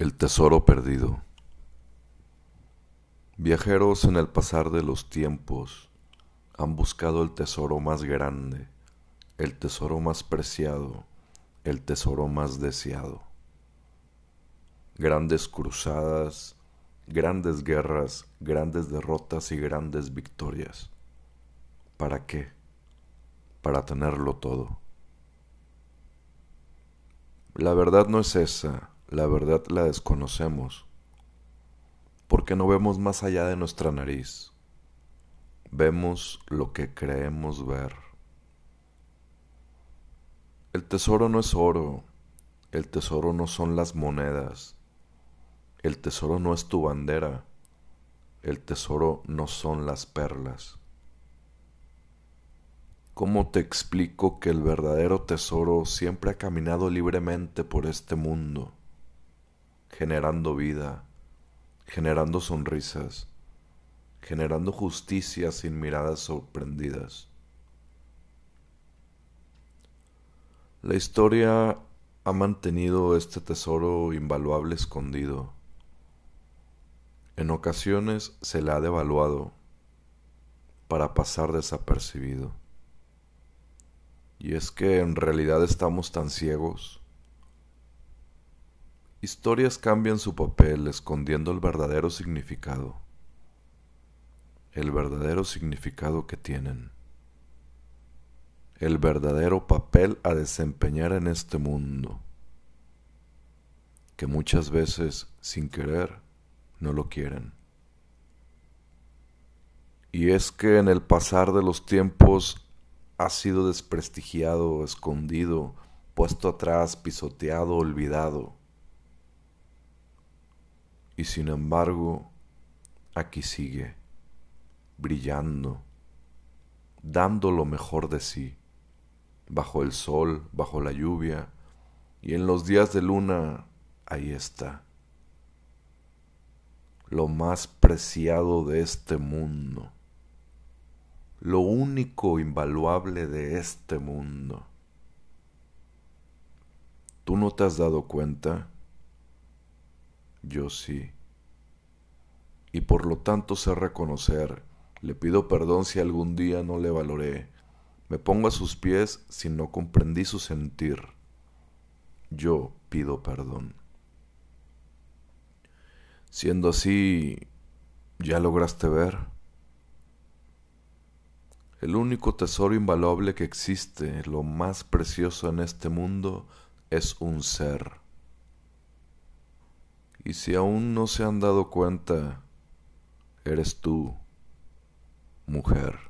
El tesoro perdido. Viajeros en el pasar de los tiempos han buscado el tesoro más grande, el tesoro más preciado, el tesoro más deseado. Grandes cruzadas, grandes guerras, grandes derrotas y grandes victorias. ¿Para qué? Para tenerlo todo. La verdad no es esa la verdad la desconocemos, porque no vemos más allá de nuestra nariz, vemos lo que creemos ver. El tesoro no es oro, el tesoro no son las monedas, el tesoro no es tu bandera, el tesoro no son las perlas. ¿Cómo te explico que el verdadero tesoro siempre ha caminado libremente por este mundo? Generando vida, generando sonrisas, generando justicia sin miradas sorprendidas. La historia ha mantenido este tesoro invaluable escondido. En ocasiones se le ha devaluado para pasar desapercibido. Y es que en realidad estamos tan ciegos Historias cambian su papel escondiendo el verdadero significado, el verdadero significado que tienen, el verdadero papel a desempeñar en este mundo, que muchas veces sin querer no lo quieren. Y es que en el pasar de los tiempos ha sido desprestigiado, escondido, puesto atrás, pisoteado, olvidado y sin embargo, aquí sigue, brillando, dando lo mejor de sí, bajo el sol, bajo la lluvia, y en los días de luna, ahí está, lo más preciado de este mundo, lo único invaluable de este mundo. ¿Tú no te has dado cuenta? Yo sí. Y por lo tanto sé reconocer, le pido perdón si algún día no le valoré, me pongo a sus pies si no comprendí su sentir. Yo pido perdón. Siendo así, ¿ya lograste ver? El único tesoro invaluable que existe, lo más precioso en este mundo, es un ser. Y si aún no se han dado cuenta, eres tú, mujer.